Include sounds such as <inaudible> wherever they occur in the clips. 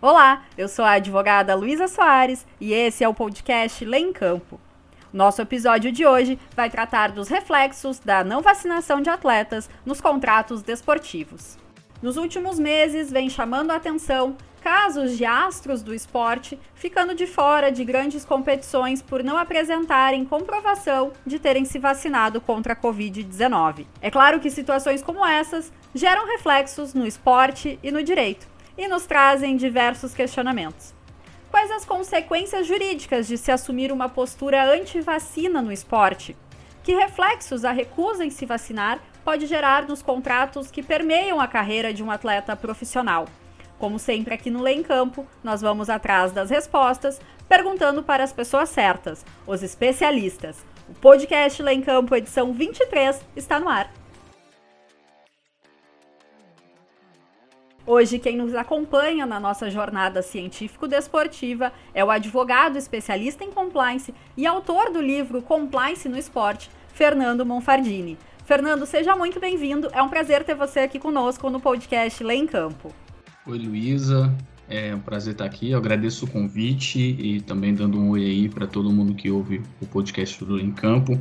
Olá, eu sou a advogada Luísa Soares e esse é o podcast Lê em Campo. Nosso episódio de hoje vai tratar dos reflexos da não vacinação de atletas nos contratos desportivos. Nos últimos meses, vem chamando a atenção casos de astros do esporte ficando de fora de grandes competições por não apresentarem comprovação de terem se vacinado contra a Covid-19. É claro que situações como essas geram reflexos no esporte e no direito e nos trazem diversos questionamentos. Quais as consequências jurídicas de se assumir uma postura anti-vacina no esporte? Que reflexos a recusa em se vacinar pode gerar nos contratos que permeiam a carreira de um atleta profissional? Como sempre aqui no Lei em Campo, nós vamos atrás das respostas, perguntando para as pessoas certas, os especialistas. O podcast Lei em Campo, edição 23, está no ar. Hoje, quem nos acompanha na nossa jornada científico-desportiva é o advogado especialista em compliance e autor do livro Compliance no Esporte, Fernando Monfardini. Fernando, seja muito bem-vindo. É um prazer ter você aqui conosco no podcast Lê em Campo. Oi, Luísa. É um prazer estar aqui. Eu agradeço o convite e também dando um oi aí para todo mundo que ouve o podcast do Lê em Campo.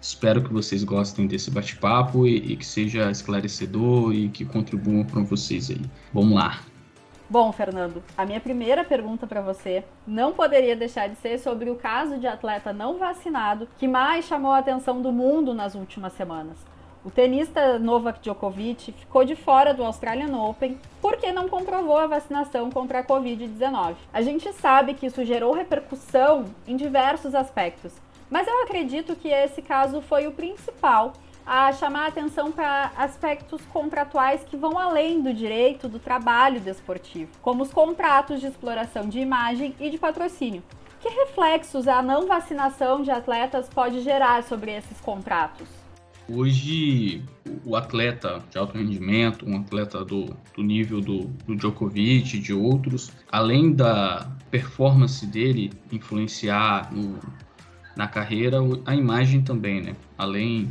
Espero que vocês gostem desse bate-papo e, e, que seja esclarecedor e que contribua para vocês aí. Vamos lá. Bom, Fernando, a minha primeira pergunta para você não poderia deixar de ser sobre o caso de atleta não vacinado que mais chamou a atenção do mundo nas últimas semanas. O tenista Novak Djokovic ficou de fora do Australian Open porque não comprovou a vacinação contra a Covid-19. A gente sabe que isso gerou repercussão em diversos aspectos, mas eu acredito que esse caso foi o principal a chamar atenção para aspectos contratuais que vão além do direito do trabalho desportivo, como os contratos de exploração de imagem e de patrocínio. Que reflexos a não vacinação de atletas pode gerar sobre esses contratos? Hoje, o atleta de alto rendimento, um atleta do, do nível do, do Djokovic e de outros, além da performance dele influenciar no, na carreira a imagem também, né? Além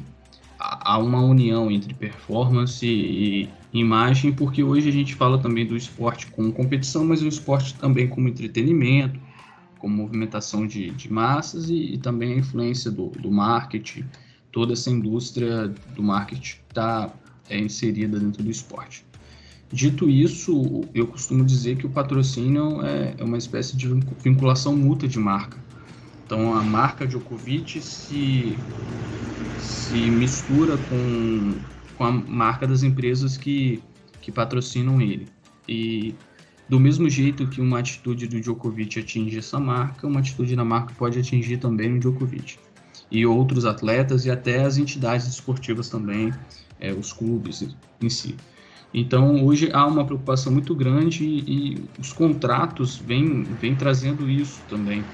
há uma união entre performance e imagem, porque hoje a gente fala também do esporte como competição, mas o esporte também como entretenimento, como movimentação de, de massas e, e, também a influência do, do marketing, toda essa indústria do marketing está é, inserida dentro do esporte. Dito isso, eu costumo dizer que o patrocínio é, é uma espécie de vinculação mútua de marca. Então a marca Djokovic se, se mistura com, com a marca das empresas que, que patrocinam ele. E do mesmo jeito que uma atitude do Djokovic atinge essa marca, uma atitude da marca pode atingir também o Djokovic. E outros atletas e até as entidades esportivas também, é, os clubes em si. Então, hoje há uma preocupação muito grande e, e os contratos vêm, vêm trazendo isso também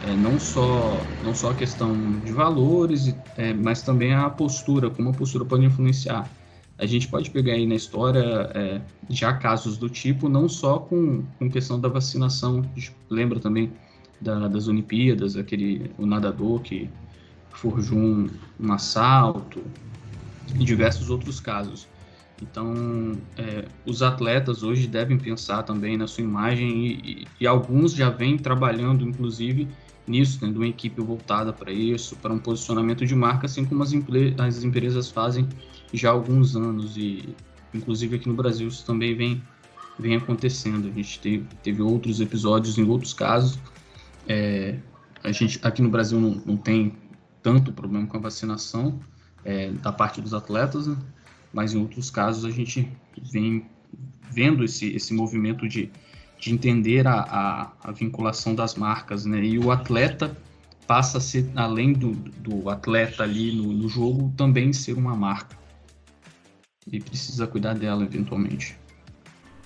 é, não só não só a questão de valores, é, mas também a postura, como a postura pode influenciar. A gente pode pegar aí na história é, já casos do tipo, não só com, com questão da vacinação, lembra também da, das Olimpíadas, aquele o nadador que forjou um, um assalto, e diversos outros casos. Então, é, os atletas hoje devem pensar também na sua imagem e, e, e alguns já vêm trabalhando, inclusive, nisso, tendo uma equipe voltada para isso, para um posicionamento de marca, assim como as, as empresas fazem já há alguns anos. E, inclusive, aqui no Brasil isso também vem, vem acontecendo. A gente teve, teve outros episódios em outros casos. É, a gente aqui no Brasil não, não tem tanto problema com a vacinação é, da parte dos atletas, né? mas em outros casos a gente vem vendo esse, esse movimento de de entender a, a, a, vinculação das marcas, né? E o atleta passa a ser, além do, do atleta ali no, no jogo, também ser uma marca. E precisa cuidar dela eventualmente.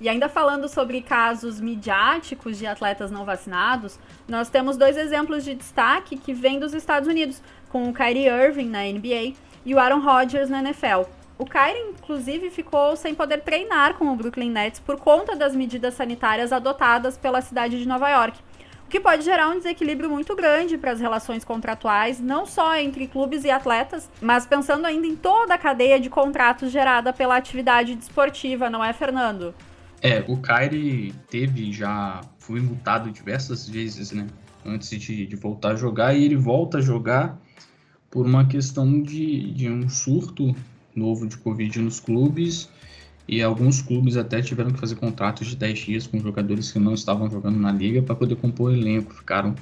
E ainda falando sobre casos midiáticos de atletas não vacinados, nós temos dois exemplos de destaque que vêm dos Estados Unidos, com o Kyrie Irving na NBA e o Aaron Rodgers na NFL. O Kyrie, inclusive, ficou sem poder treinar com o Brooklyn Nets por conta das medidas sanitárias adotadas pela cidade de Nova York, o que pode gerar um desequilíbrio muito grande para as relações contratuais, não só entre clubes e atletas, mas pensando ainda em toda a cadeia de contratos gerada pela atividade desportiva, não é, Fernando? É, o Kyrie teve já. Foi multado diversas vezes, né? Antes de, de voltar a jogar, e ele volta a jogar por uma questão de, de um surto novo de Covid nos clubes. E alguns clubes até tiveram que fazer contratos de 10 dias com jogadores que não estavam jogando na liga para poder compor o elenco. Ficaram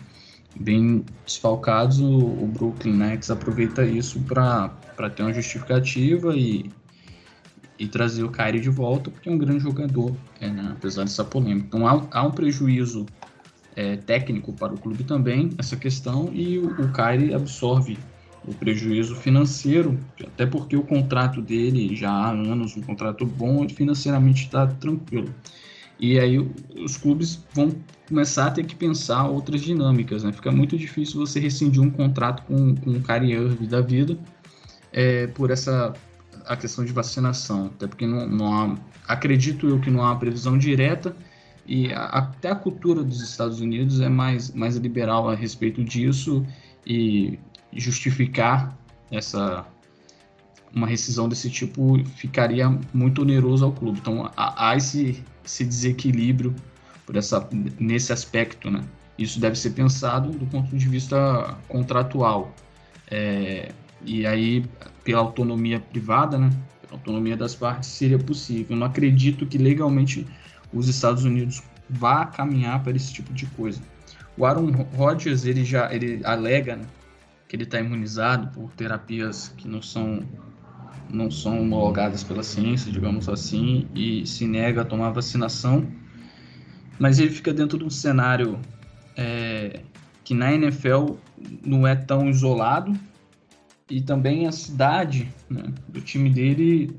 bem desfalcados. O, Brooklyn Nets aproveita isso para ter uma justificativa e e trazer o Kyrie de volta, porque é um grande jogador, é, né, apesar dessa polêmica. Então há, há um prejuízo é, técnico para o clube também, essa questão, e o, o Kyrie absorve o prejuízo financeiro, até porque o contrato dele já há anos, um contrato bom, financeiramente está tranquilo. E aí os clubes vão começar a ter que pensar outras dinâmicas, né? Fica muito difícil você rescindir um contrato com, com o Kyrie da vida é, por essa a questão de vacinação, até porque não, não há, acredito eu que não há previsão direta e a, até a cultura dos Estados Unidos é mais, mais liberal a respeito disso e justificar essa uma rescisão desse tipo ficaria muito oneroso ao clube. Então há, esse, esse desequilíbrio por essa, nesse aspecto, né? Isso deve ser pensado do ponto de vista contratual. É, e aí, pela autonomia privada, né, pela autonomia das partes, seria possível. Não acredito que legalmente os Estados Unidos vá caminhar para esse tipo de coisa. O Aaron Rodgers, ele já ele alega né, que ele está imunizado por terapias que não são não são homologadas pela ciência, digamos assim, e se nega a tomar vacinação. Mas ele fica dentro de um cenário é, que na NFL não é tão isolado, e também a cidade né, do time dele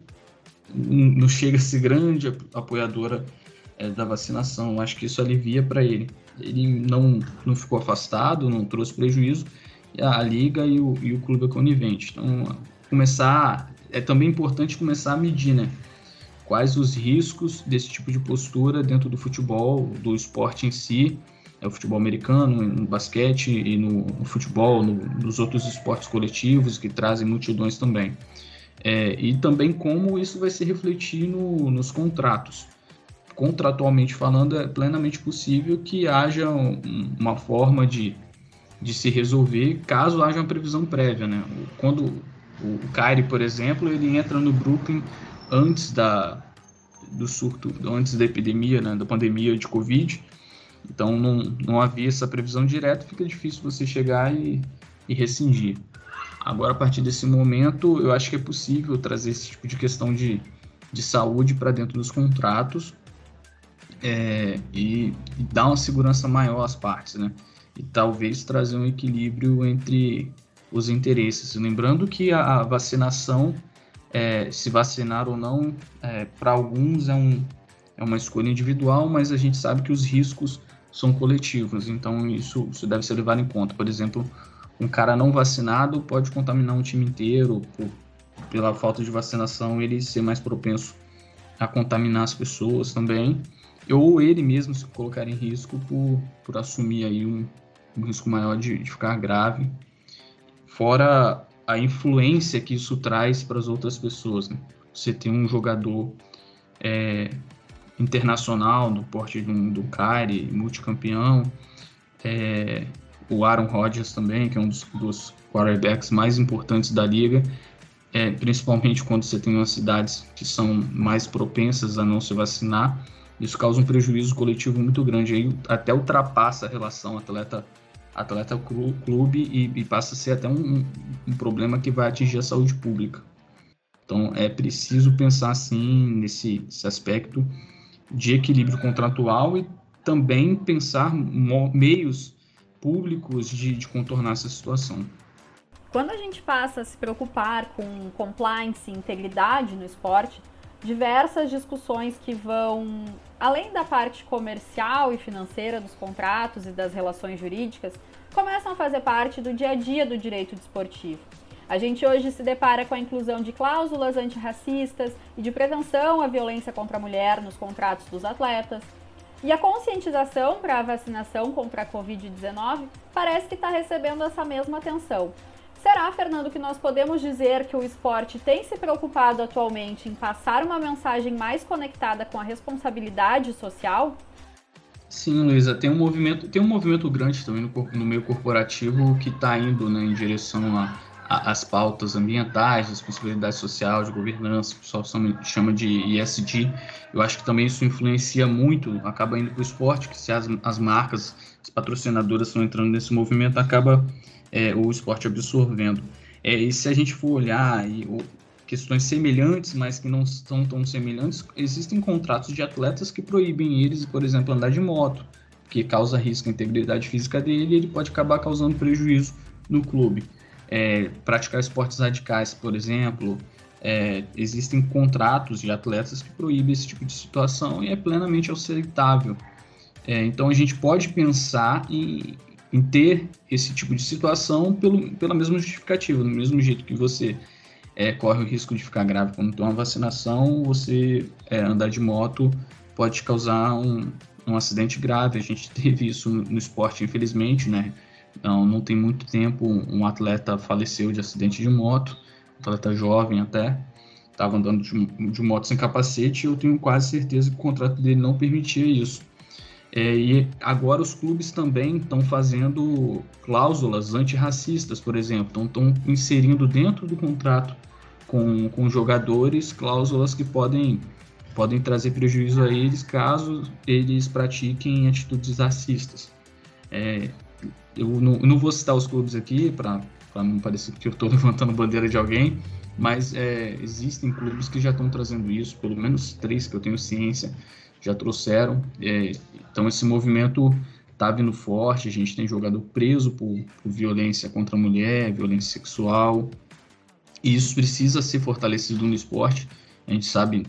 não chega a ser grande apoiadora é, da vacinação. Acho que isso alivia para ele. Ele não, não ficou afastado, não trouxe prejuízo. A, liga e o, e o clube é conivente. Então, começar é também importante começar a medir, né? Quais os riscos desse tipo de postura dentro do futebol, do esporte em si, é o futebol americano, no basquete e no, no futebol, no, nos outros esportes coletivos que trazem multidões também. É, e também como isso vai se refletir no, nos contratos. Contratualmente falando, é plenamente possível que haja um, uma forma de, de se resolver caso haja uma previsão prévia. Né? Quando o Kyrie, por exemplo, ele entra no Brooklyn antes da, do surto, antes da epidemia, né, da pandemia de Covid, então não, não havia essa previsão direta, fica difícil você chegar e, e rescindir. Agora, a partir desse momento, eu acho que é possível trazer esse tipo de questão de, de saúde para dentro dos contratos é, e, e, dar uma segurança maior às partes, né? E talvez trazer um equilíbrio entre os interesses. Lembrando que a, vacinação, é, se vacinar ou não, é, para alguns é, um, é uma escolha individual, mas a gente sabe que os riscos são coletivos, então isso, isso deve ser levado em conta. Por exemplo, um cara não vacinado pode contaminar um time inteiro, por, pela falta de vacinação, ele ser mais propenso a contaminar as pessoas também, ou ele mesmo se colocar em risco por, por assumir aí um, um risco maior de, de ficar grave, fora a influência que isso traz para as outras pessoas. Né? Você tem um jogador é, internacional do porte do, do Kyrie, multicampeão. É, o Aaron Rodgers também, que é um dos, dos quarterbacks mais importantes da liga, é, principalmente quando você tem umas cidades que são mais propensas a não se vacinar. Isso causa um prejuízo coletivo muito grande, aí até ultrapassa a relação atleta atleta clube e, e passa a ser até um, um problema que vai atingir a saúde pública. Então é preciso pensar assim nesse, aspecto de equilíbrio contratual e também pensar meios públicos de, de contornar essa situação. Quando a gente passa a se preocupar com compliance e integridade no esporte, diversas discussões que vão além da parte comercial e financeira dos contratos e das relações jurídicas começam a fazer parte do dia a dia do direito desportivo. A gente hoje se depara com a inclusão de cláusulas antirracistas e de prevenção à violência contra a mulher nos contratos dos atletas. E a conscientização para a vacinação contra a Covid-19 parece que está recebendo essa mesma atenção, Será, Fernando, que nós podemos dizer que o esporte tem se preocupado atualmente em passar uma mensagem mais conectada com a responsabilidade social? Sim, Luísa, tem um movimento, tem um movimento grande também no, no meio corporativo que está indo né, em direção às pautas ambientais, responsabilidade social, de governança, o pessoal chama de ESG. Eu acho que também isso influencia muito, acaba indo para o esporte, que se as, as marcas, as patrocinadoras estão entrando nesse movimento, acaba é, o esporte absorvendo. É, e se a gente for olhar e, questões semelhantes, mas que não são tão semelhantes, existem contratos de atletas que proíbem eles, por exemplo, andar de moto, que causa risco à integridade física dele e ele pode acabar causando prejuízo no clube. É, praticar esportes radicais, por exemplo, é, existem contratos de atletas que proíbem esse tipo de situação e é plenamente aceitável. É, então a gente pode pensar em, em ter esse tipo de situação pelo, pela mesma justificativa, do mesmo jeito que você é, corre o risco de ficar grave quando tem uma vacinação, você é, andar de moto pode causar um, um acidente grave. A gente <laughs> teve isso no, esporte, infelizmente, né? Não, não tem muito tempo, um atleta faleceu de acidente de moto, um atleta jovem até, estava andando de, de moto sem capacete e eu tenho quase certeza que o contrato dele não permitia isso. É, e agora os clubes também estão fazendo cláusulas antirracistas, por exemplo, estão inserindo dentro do contrato com, com jogadores cláusulas que podem, podem trazer prejuízo a eles caso eles pratiquem atitudes racistas. É, eu, não, não, vou citar os clubes aqui para não parecer que eu estou <laughs> levantando bandeira de alguém, mas é, existem clubes que já estão trazendo isso, pelo menos três que eu tenho ciência já trouxeram. É, então esse movimento está vindo forte, a gente tem jogador preso por, por, violência contra a mulher, violência sexual, e isso precisa ser fortalecido no esporte. A gente sabe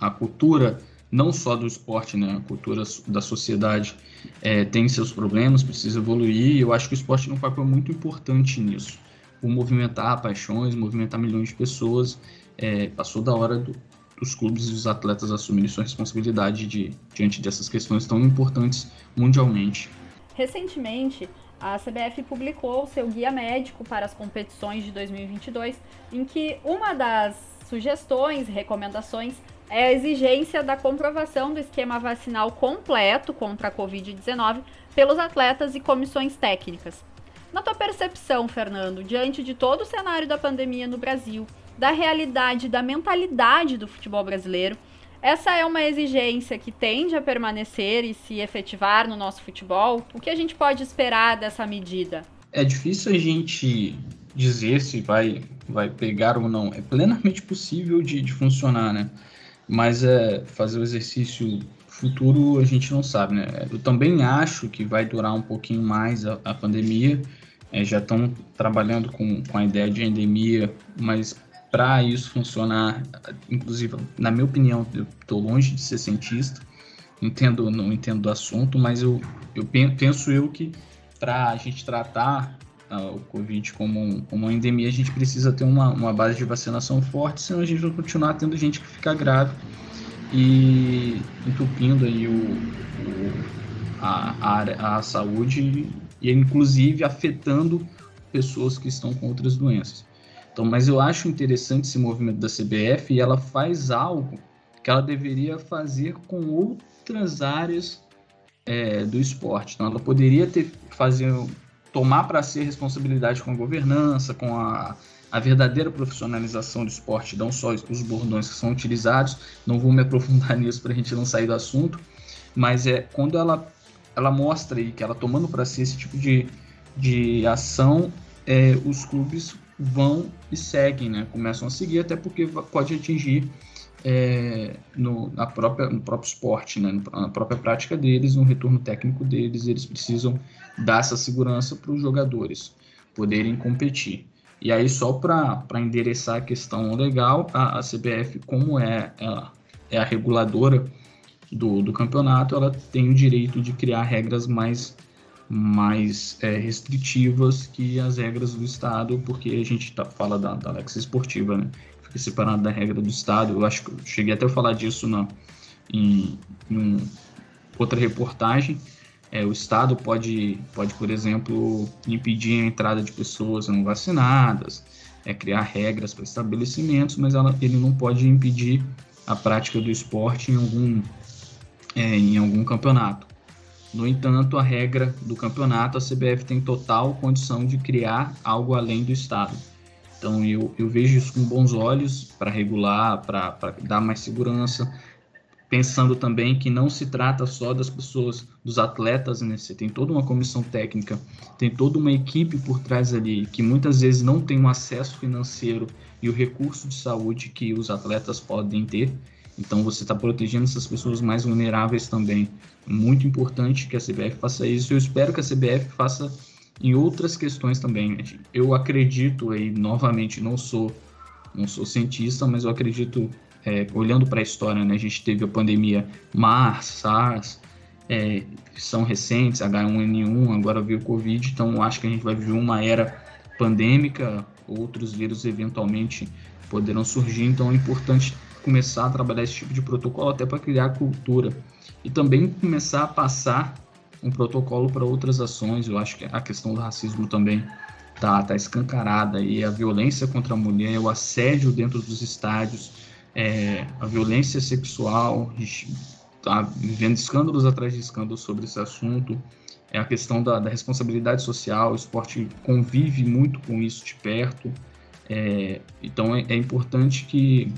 a cultura, não só do esporte, né, a cultura da sociedade é, tem seus problemas, precisa evoluir, e eu acho que o esporte tem um papel muito importante nisso. Por movimentar paixões, movimentar milhões de pessoas, é, passou da hora do, os clubes e os atletas assumirem sua responsabilidade de, diante dessas questões tão importantes mundialmente. Recentemente, a CBF publicou seu guia médico para as competições de 2022, em que uma das sugestões e recomendações é a exigência da comprovação do esquema vacinal completo contra a Covid-19 pelos atletas e comissões técnicas. Na tua percepção, Fernando, diante de todo o cenário da pandemia no Brasil da realidade, da mentalidade do futebol brasileiro. Essa é uma exigência que tende a permanecer e se efetivar no nosso futebol. O que a gente pode esperar dessa medida? É difícil a gente dizer se vai, vai pegar ou não. É plenamente possível de, de funcionar, né? Mas é, fazer o exercício futuro a gente não sabe, né? Eu também acho que vai durar um pouquinho mais a, a pandemia. É, já estão trabalhando com, com a ideia de endemia, mas para isso funcionar, inclusive, na minha opinião, eu estou longe de ser cientista, entendo, não entendo do assunto, mas eu, eu penso eu que para a gente tratar uh, o Covid como, um, como uma endemia, a gente precisa ter uma, uma base de vacinação forte, senão a gente vai continuar tendo gente que fica grave e entupindo aí o, o a, a, a saúde e inclusive afetando pessoas que estão com outras doenças. Então, mas eu acho interessante esse movimento da CBF e ela faz algo que ela deveria fazer com outras áreas é, do esporte. Então, ela poderia ter fazer tomar para si responsabilidade com a governança, com a, a verdadeira profissionalização do esporte, não só os bordões que são utilizados. Não vou me aprofundar <laughs> nisso para a gente não sair do assunto, mas é quando ela ela mostra aí que ela tomando para si esse tipo de, de ação, é, os clubes vão e seguem, né? Começam a seguir, até porque pode atingir é, no, na própria, no próprio esporte, né? na própria prática deles, no retorno técnico deles, eles precisam dar essa segurança para os jogadores poderem competir. E aí, só para endereçar a questão legal, a, a CBF, como é, a, é a reguladora do, do campeonato, ela tem o direito de criar regras mais mais é, restritivas que as regras do Estado, porque a gente tá, fala da, da Alexa Esportiva, né? Fica separado da regra do Estado. Eu acho que eu cheguei até a falar disso na, em, em outra reportagem. É, o Estado pode, pode, por exemplo, impedir a entrada de pessoas não vacinadas, é, criar regras para estabelecimentos, mas ela, ele não pode impedir a prática do esporte em algum, é, em algum campeonato. No entanto, a regra do campeonato, a CBF tem total condição de criar algo além do Estado. Então, eu, eu vejo isso com bons olhos para regular, para dar mais segurança, pensando também que não se trata só das pessoas, dos atletas, né? Você tem toda uma comissão técnica, tem toda uma equipe por trás ali que muitas vezes não tem um acesso financeiro e o recurso de saúde que os atletas podem ter. Então você está protegendo essas pessoas mais vulneráveis também. Muito importante que a CBF faça isso. Eu espero que a CBF faça em outras questões também. Eu acredito aí novamente, não sou não sou cientista, mas eu acredito é, olhando para a história, né, a gente teve a pandemia MARS, SARS, é, são recentes, H1N1, agora veio o Covid, então acho que a gente vai viver uma era pandêmica, outros vírus eventualmente poderão surgir, então é importante começar a trabalhar esse tipo de protocolo até para criar cultura. E também começar a passar um protocolo para outras ações. Eu acho que a questão do racismo também tá, tá escancarada e a violência contra a mulher, o assédio dentro dos estádios, é, a violência sexual, está vivendo escândalos atrás de escândalos sobre esse assunto, é a questão da, da, responsabilidade social, o esporte convive muito com isso de perto, é, então é, é, importante que,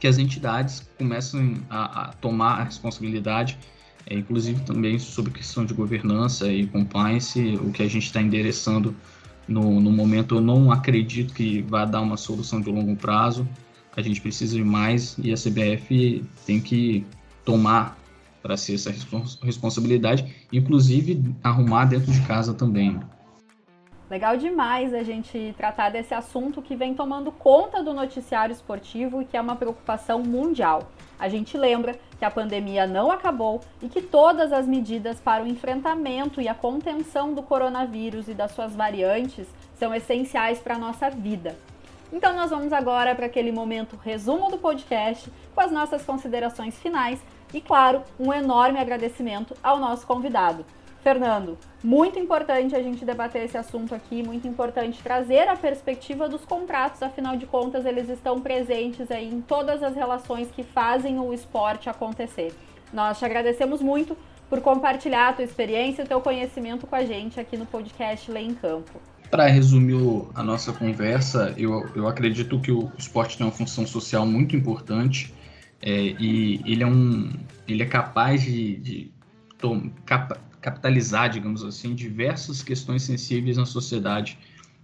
que as entidades comecem a, a tomar a responsabilidade, é, inclusive também sobre questão de governança e compliance, o que a gente está endereçando no, no momento eu não acredito que vai dar uma solução de longo prazo, a gente precisa de mais e a CBF tem que tomar para si essa responsabilidade, inclusive arrumar dentro de casa também. Legal demais a gente tratar desse assunto que vem tomando conta do noticiário esportivo e que é uma preocupação mundial. A gente lembra que a pandemia não acabou e que todas as medidas para o enfrentamento e a contenção do coronavírus e das suas variantes são essenciais para a nossa vida. Então nós vamos agora para aquele momento resumo do podcast com as nossas considerações finais e, claro, um enorme agradecimento ao nosso convidado. Fernando, muito importante a gente debater esse assunto aqui, muito importante trazer a perspectiva dos contratos, afinal de contas, eles estão presentes aí em todas as relações que fazem o esporte acontecer. Nós te agradecemos muito por compartilhar a tua experiência e teu conhecimento com a gente aqui no podcast Lei em Campo. Para resumir a nossa conversa, eu, eu acredito que o esporte tem uma função social muito importante é, e ele é, um, ele é capaz de, de tom, cap, capitalizar, digamos assim, diversas questões sensíveis na sociedade.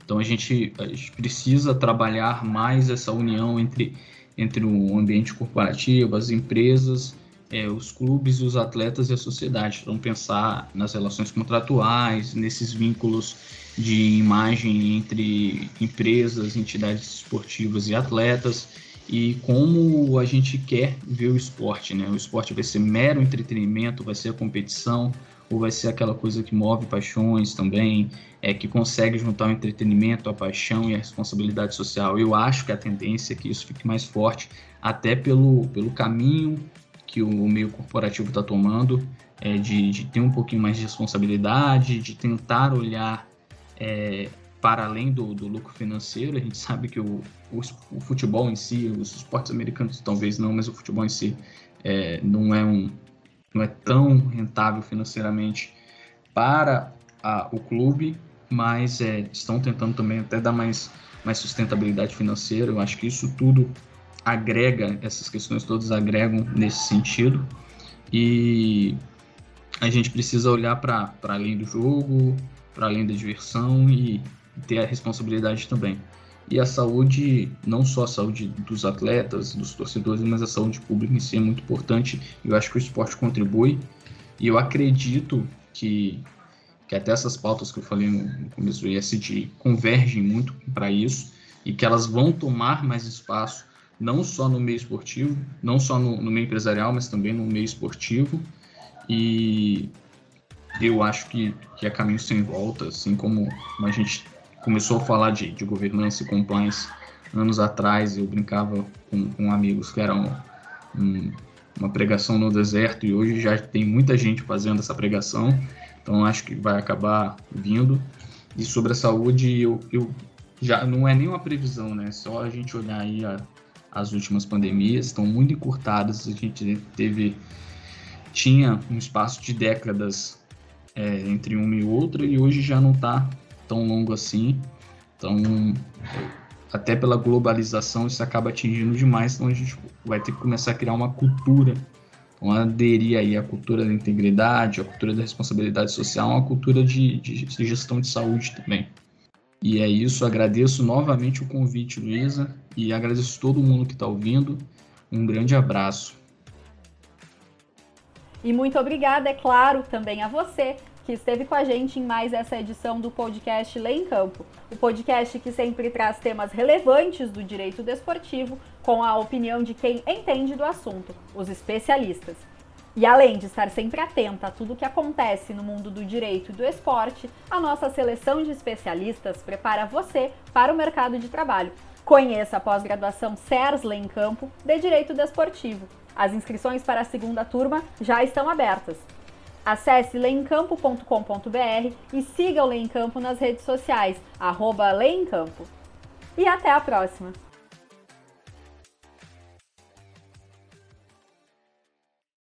Então a gente, a gente precisa trabalhar mais essa união entre, entre o ambiente corporativo, as empresas, é, os clubes, os atletas e a sociedade. Então pensar nas relações contratuais, nesses vínculos de imagem entre empresas, entidades esportivas e atletas e como a gente quer ver o esporte, né? O esporte vai ser mero entretenimento, vai ser a competição ou vai ser aquela coisa que move paixões também, é que consegue juntar o entretenimento, a paixão e a responsabilidade social. Eu acho que a tendência é que isso fique mais forte, até pelo, pelo caminho que o meio corporativo está tomando, é, de, de ter um pouquinho mais de responsabilidade, de tentar olhar é, para além do, do, lucro financeiro. A gente sabe que o, o, o, futebol em si, os esportes americanos talvez não, mas o futebol em si é, não, é um, não é tão rentável financeiramente para a, o clube, mas é, estão tentando também até dar mais, mais sustentabilidade financeira. Eu acho que isso tudo agrega, essas questões todas agregam nesse sentido. E a gente precisa olhar para além do jogo, para além da diversão e ter a responsabilidade também. E a saúde, não só a saúde dos atletas, dos torcedores, mas a saúde pública em si é muito importante. Eu acho que o esporte contribui e eu acredito que, que até essas pautas que eu falei no começo do ISD convergem muito para isso e que elas vão tomar mais espaço, não só no meio esportivo, não só no, no meio empresarial, mas também no meio esportivo. E eu acho que, que é caminho sem volta, assim como a gente começou a falar de, de governança e compliance anos atrás, eu brincava com, com amigos que eram um, uma pregação no deserto e hoje já tem muita gente fazendo essa pregação, então acho que vai acabar vindo. E sobre a saúde, eu, eu já não é nem uma previsão, né? Só a gente olhar aí a, as últimas pandemias, estão muito encurtadas. A gente teve tinha um espaço de décadas é, entre uma e outra e hoje já não está tão longo assim. Então, até pela globalização, isso acaba atingindo demais. Então, a gente vai ter que começar a criar uma cultura, então, aderir aí à cultura da integridade, à cultura da responsabilidade social, uma cultura de, de, de gestão de saúde também. E é isso, agradeço novamente o convite, Luísa, e agradeço todo mundo que está ouvindo. Um grande abraço. E muito obrigada, é claro, também a você que esteve com a gente em mais essa edição do podcast Lei em Campo. O podcast que sempre traz temas relevantes do direito desportivo com a opinião de quem entende do assunto, os especialistas. E além de estar sempre atenta a tudo o que acontece no mundo do direito e do esporte, a nossa seleção de especialistas prepara você para o mercado de trabalho. Conheça a pós-graduação CERS Lei em Campo de Direito Desportivo. As inscrições para a segunda turma já estão abertas. Acesse leemcampo.com.br e siga o Leem Campo nas redes sociais, arroba Leemcampo. E até a próxima!